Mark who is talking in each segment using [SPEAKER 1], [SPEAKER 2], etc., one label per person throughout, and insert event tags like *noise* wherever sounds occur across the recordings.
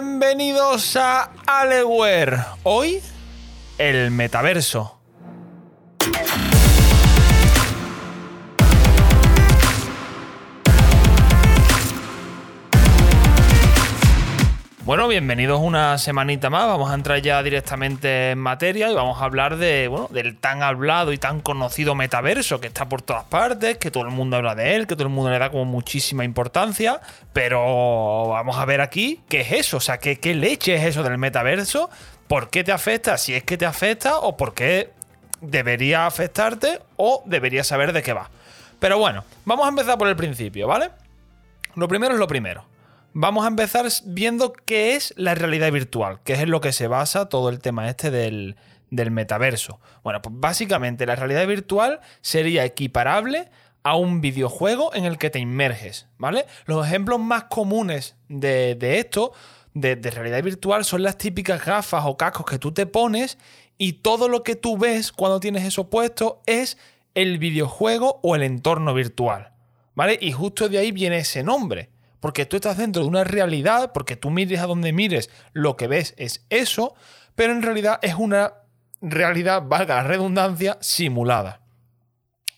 [SPEAKER 1] Bienvenidos a Aleware. Hoy, el metaverso. Bueno, bienvenidos una semanita más. Vamos a entrar ya directamente en materia y vamos a hablar de, bueno, del tan hablado y tan conocido metaverso que está por todas partes, que todo el mundo habla de él, que todo el mundo le da como muchísima importancia. Pero vamos a ver aquí qué es eso, o sea, qué, leche es eso del metaverso, por qué te afecta, si es que te afecta o por qué debería afectarte o deberías saber de qué va. Pero bueno, vamos a empezar por el principio, ¿vale? Lo primero es lo primero vamos a empezar viendo qué es la realidad virtual, que es en lo que se basa todo el tema este del, metaverso. Bueno, pues básicamente la realidad virtual sería equiparable a un videojuego en el que te inmerges, ¿vale? Los ejemplos más comunes de, esto, de, de, realidad virtual, son las típicas gafas o cascos que tú te pones y todo lo que tú ves cuando tienes eso puesto es el videojuego o el entorno virtual, ¿vale? Y justo de ahí viene ese nombre porque tú estás dentro de una realidad, porque tú mires a donde mires, lo que ves es eso, pero en realidad es una realidad, valga la redundancia, simulada.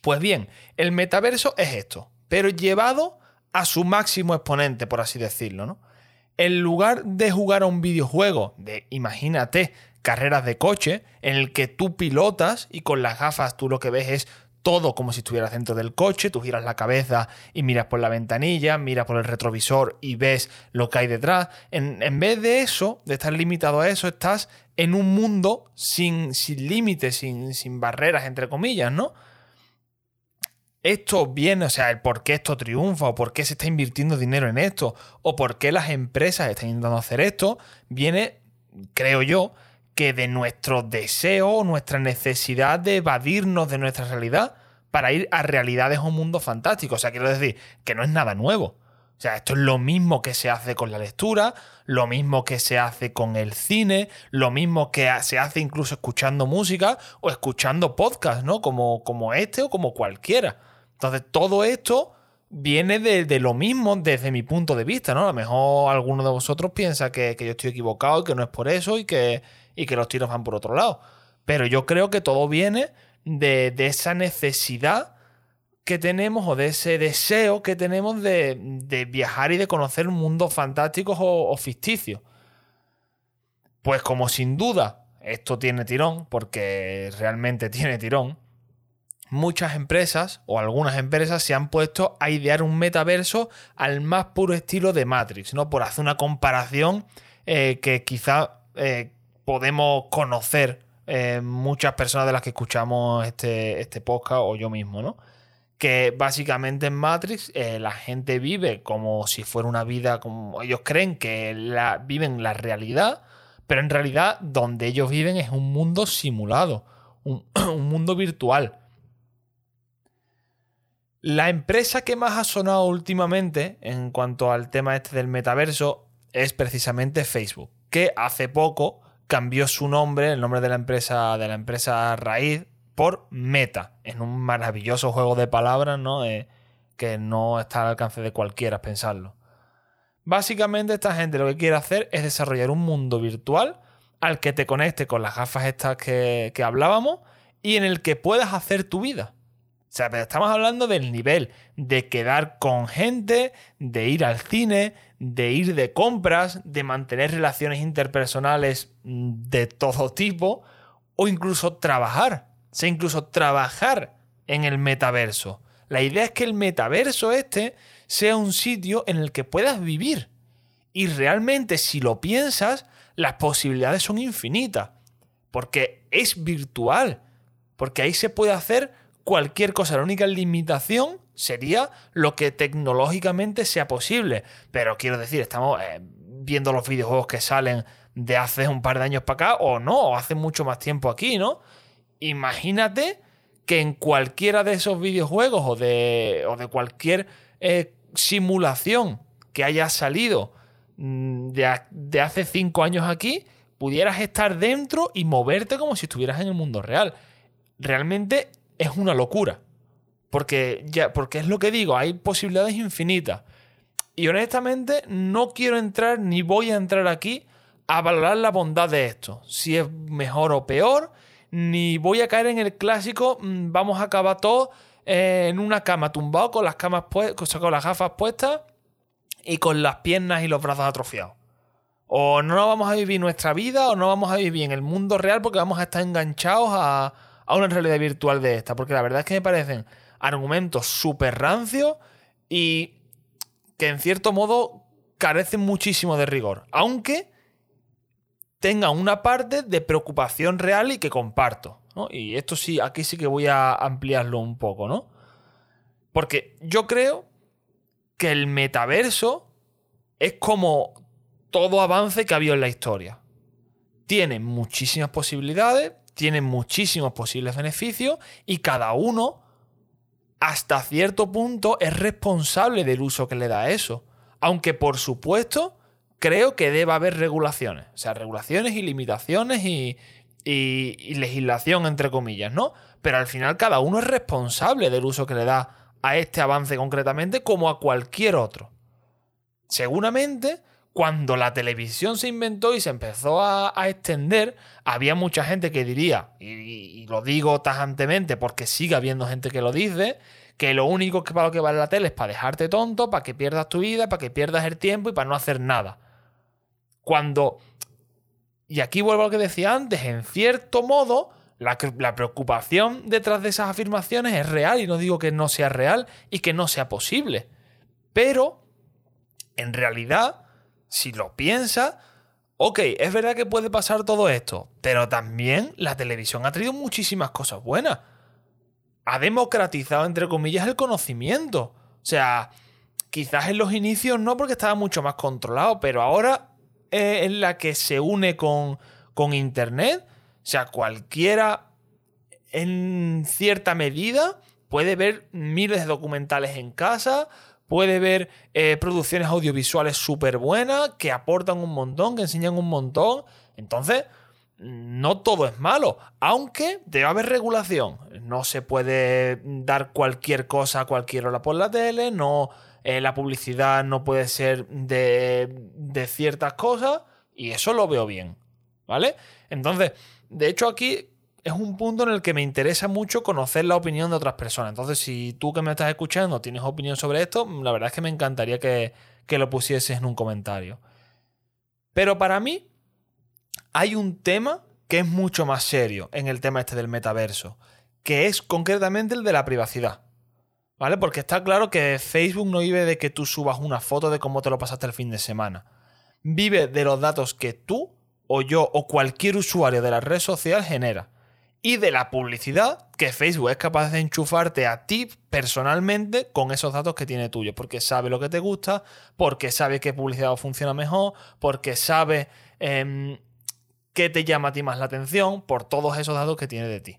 [SPEAKER 1] Pues bien, el metaverso es esto, pero llevado a su máximo exponente, por así decirlo, ¿no? En lugar de jugar a un videojuego de, imagínate, carreras de coche, en el que tú pilotas y con las gafas tú lo que ves es todo como si estuvieras dentro del coche, tú giras la cabeza y miras por la ventanilla, miras por el retrovisor y ves lo que hay detrás. En, vez de eso, de estar limitado a eso, estás en un mundo sin, sin límites, sin, sin barreras, entre comillas, ¿no? Esto viene, o sea, el por qué esto triunfa, o por qué se está invirtiendo dinero en esto, o por qué las empresas están intentando hacer esto, viene, creo yo, que de nuestro deseo, nuestra necesidad de evadirnos de nuestra realidad para ir a realidades o mundos fantásticos. O sea, quiero decir que no es nada nuevo. O sea, esto es lo mismo que se hace con la lectura, lo mismo que se hace con el cine, lo mismo que se hace incluso escuchando música o escuchando podcasts, ¿no? Como, como este o como cualquiera. Entonces, todo esto viene de, lo mismo desde mi punto de vista, ¿no? A lo mejor alguno de vosotros piensa que, yo estoy equivocado y que no es por eso y que, y que los tiros van por otro lado. Pero yo creo que todo viene de, esa necesidad que tenemos o de ese deseo que tenemos de, viajar y de conocer mundos fantásticos o, o, ficticios. Pues como sin duda esto tiene tirón, porque realmente *laughs* tiene tirón, muchas empresas o algunas empresas se han puesto a idear un metaverso al más puro estilo de Matrix, ¿no? Por hacer una comparación eh, que quizá eh, podemos conocer eh, muchas personas de las que escuchamos este, este podcast o yo mismo, ¿no? Que básicamente en Matrix la gente vive como si fuera una vida, como ellos creen que la, viven la realidad, pero en realidad donde ellos viven es un mundo simulado, un *clears throat* mundo virtual. La empresa que más ha sonado últimamente en cuanto al tema este del metaverso es precisamente Facebook, que hace poco cambió su nombre, el nombre de la empresa, de la empresa raíz, por Meta, en un maravilloso juego de palabras, ¿no? Eh, que no está al alcance de cualquiera pensarlo. Básicamente esta gente lo que quiere hacer es desarrollar un mundo virtual al que te conecte con las gafas estas que, que hablábamos y en el que puedas hacer tu vida. O sea, pero estamos hablando del nivel de quedar con gente, de ir al cine, de ir de compras, de mantener relaciones interpersonales mm, de todo tipo, o incluso trabajar. O sea, incluso trabajar en el metaverso. La idea es que el metaverso este sea un sitio en el que puedas vivir. Y realmente, si lo piensas, las posibilidades son infinitas. Porque es virtual. Porque ahí se puede hacer cualquier cosa. La única limitación sería lo que tecnológicamente sea posible. Pero quiero decir, estamos eh, viendo los videojuegos que salen de hace un par de años para acá, o no, o hace mucho más tiempo aquí, ¿no? Imagínate que en cualquiera de esos videojuegos o de, o de cualquier eh, simulación que haya salido mm, de, de hace cinco años aquí, pudieras estar dentro y moverte como si estuvieras en el mundo real. Realmente es una locura. Porque, ya, porque es lo que digo, hay posibilidades infinitas. Y honestamente no quiero entrar ni voy a entrar aquí a valorar la bondad de esto, si es mejor o peor, ni voy a caer en el clásico, mm, vamos a acabar todos eh, en una cama tumbado con las, camas con las gafas puestas y con las piernas y los brazos atrofiados. O no vamos a vivir nuestra vida o no vamos a vivir en el mundo real porque vamos a estar enganchados a, a una realidad virtual de esta. Porque la verdad es que me parecen argumentos súper rancios y que en cierto modo carecen muchísimo de rigor. Aunque tengan una parte de preocupación real y que comparto. Y esto sí, aquí sí que voy a ampliarlo un poco, ¿no? Porque yo creo que el metaverso es como todo avance que ha habido en la historia. Tiene muchísimas posibilidades, tiene muchísimos posibles beneficios y cada uno, hasta cierto punto, es responsable del uso que le da a eso. Aunque, por supuesto, creo que debe haber regulaciones. O sea, regulaciones y limitaciones y, y, legislación, entre comillas, ¿no? Pero al final cada uno es responsable del uso que le da a este avance concretamente como a cualquier otro. Seguramente, cuando la televisión se inventó y se empezó a, extender, había mucha gente que diría, y, lo digo tajantemente porque sigue habiendo gente que lo dice, que lo único que para lo que vale la tele es para dejarte tonto, para que pierdas tu vida, para que pierdas el tiempo y para no hacer nada. Cuando y aquí vuelvo a lo que decía antes, en cierto modo, la, preocupación detrás de esas afirmaciones es real y no digo que no sea real y que no sea posible. Pero, en realidad, si lo piensas, ok, es verdad que puede pasar todo esto, pero también la televisión ha traído muchísimas cosas buenas. Ha democratizado, entre comillas, el conocimiento. O sea, quizás en los inicios no porque estaba mucho más controlado, pero ahora es la que se une con, con Internet. O sea, cualquiera en cierta medida puede ver miles de documentales en casa, puede ver eh, producciones audiovisuales súper buenas, que aportan un montón, que enseñan un montón. Entonces, no todo es malo, aunque debe haber regulación. No se puede dar cualquier cosa a cualquier hora por la tele, no eh, la publicidad no puede ser de, ciertas cosas y eso lo veo bien, ¿vale? Entonces, de hecho aquí es un punto en el que me interesa mucho conocer la opinión de otras personas. Entonces, si tú que me estás escuchando tienes opinión sobre esto, la verdad es que me encantaría que, que lo pusieses en un comentario. Pero para mí hay un tema que es mucho más serio en el tema este del metaverso, que es concretamente el de la privacidad. ¿Vale? Porque está claro que Facebook no vive de que tú subas una foto de cómo te lo pasaste el fin de semana. Vive de los datos que tú o yo o cualquier usuario de la red social genera. Y de la publicidad que Facebook es capaz de enchufarte a ti personalmente con esos datos que tiene tuyo. Porque sabe lo que te gusta, porque sabe qué publicidad funciona mejor, porque sabe em, qué te llama a ti más la atención, por todos esos datos que tiene de ti.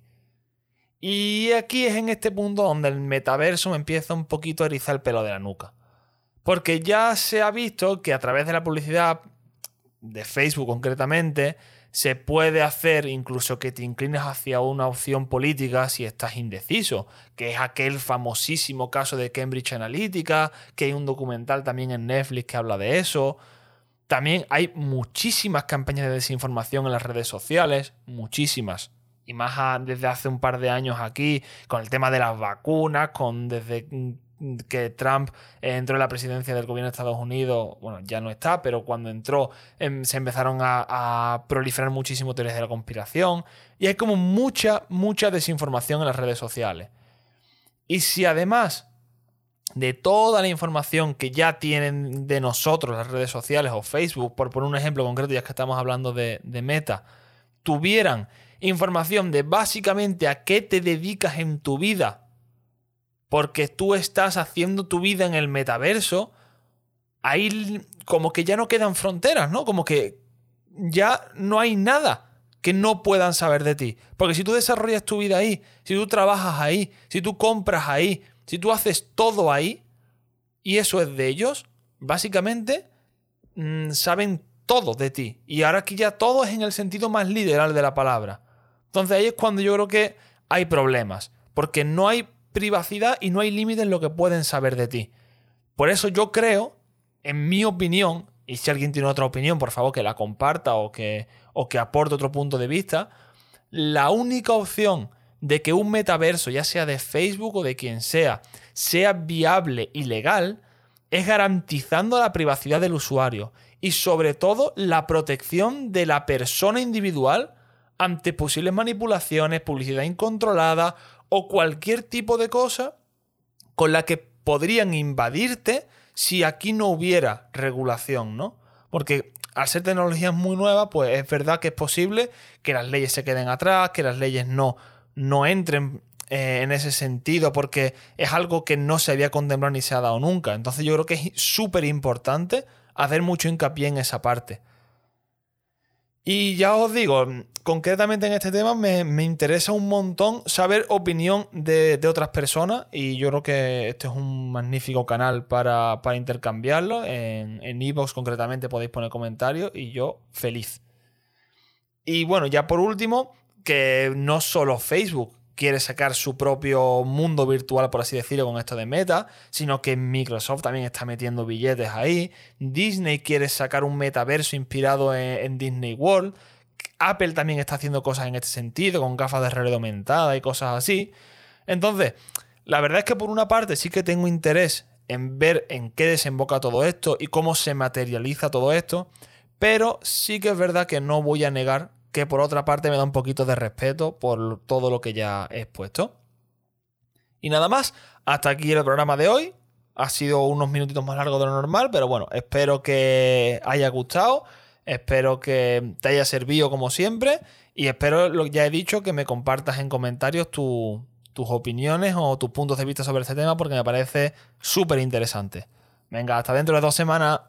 [SPEAKER 1] Y aquí es en este punto donde el metaverso me empieza un poquito a erizar el pelo de la nuca. Porque ya se ha visto que a través de la publicidad de Facebook concretamente, se puede hacer incluso que te inclines hacia una opción política si estás indeciso, que es aquel famosísimo caso de Cambridge Analytica, que hay un documental también en Netflix que habla de eso. También hay muchísimas campañas de desinformación en las redes sociales, muchísimas y más desde hace un par de años aquí, con el tema de las vacunas, con desde que Trump entró en la presidencia del gobierno de Estados Unidos, bueno, ya no está, pero cuando entró em, se empezaron a, proliferar muchísimo teorías de la conspiración y hay como mucha, mucha desinformación en las redes sociales. Y si además de toda la información que ya tienen de nosotros las redes sociales o Facebook, por poner un ejemplo concreto, ya que estamos hablando de, de Meta, tuvieran información de básicamente a qué te dedicas en tu vida, porque tú estás haciendo tu vida en el metaverso, ahí como que ya no quedan fronteras, ¿no? Como que ya no hay nada que no puedan saber de ti. Porque si tú desarrollas tu vida ahí, si tú trabajas ahí, si tú compras ahí, si tú haces todo ahí, y eso es de ellos, básicamente mm, saben todo de ti. Y ahora aquí ya todo es en el sentido más literal de la palabra. Entonces ahí es cuando yo creo que hay problemas, porque no hay privacidad y no hay límite en lo que pueden saber de ti. Por eso yo creo en mi opinión, y si alguien tiene otra opinión, por favor que la comparta o que, o que aporte otro punto de vista, la única opción de que un metaverso, ya sea de Facebook o de quien sea, sea viable y legal, es garantizando la privacidad del usuario y sobre todo la protección de la persona individual ante posibles manipulaciones, publicidad incontrolada o cualquier tipo de cosa con la que podrían invadirte si aquí no hubiera regulación, ¿no? Porque al ser tecnologías muy nuevas, pues es verdad que es posible que las leyes se queden atrás, que las leyes no, no entren eh, en ese sentido, porque es algo que no se había contemplado ni se ha dado nunca. Entonces yo creo que es súper importante hacer mucho hincapié en esa parte. Y ya os digo, concretamente en este tema me, interesa un montón saber opinión de, otras personas y yo creo que este es un magnífico canal para, intercambiarlo. En Evox concretamente podéis poner comentarios y yo feliz. Y bueno, ya por último, que no solo Facebook quiere sacar su propio mundo virtual, por así decirlo, con esto de Meta, sino que Microsoft también está metiendo billetes ahí. Disney quiere sacar un metaverso inspirado en, Disney World. Apple también está haciendo cosas en este sentido, con gafas de realidad aumentada y cosas así. Entonces, la verdad es que por una parte sí que tengo interés en ver en qué desemboca todo esto y cómo se materializa todo esto, pero sí que es verdad que no voy a negar que por otra parte me da un poquito de respeto por todo lo que ya he expuesto. Y nada más, hasta aquí el programa de hoy. Ha sido unos minutitos más largo de lo normal, pero bueno, espero que haya gustado, espero que te haya servido como siempre y espero, lo que ya he dicho, que me compartas en comentarios tus opiniones o tus puntos de vista sobre este tema porque me parece súper interesante. Venga, hasta dentro de dos semanas.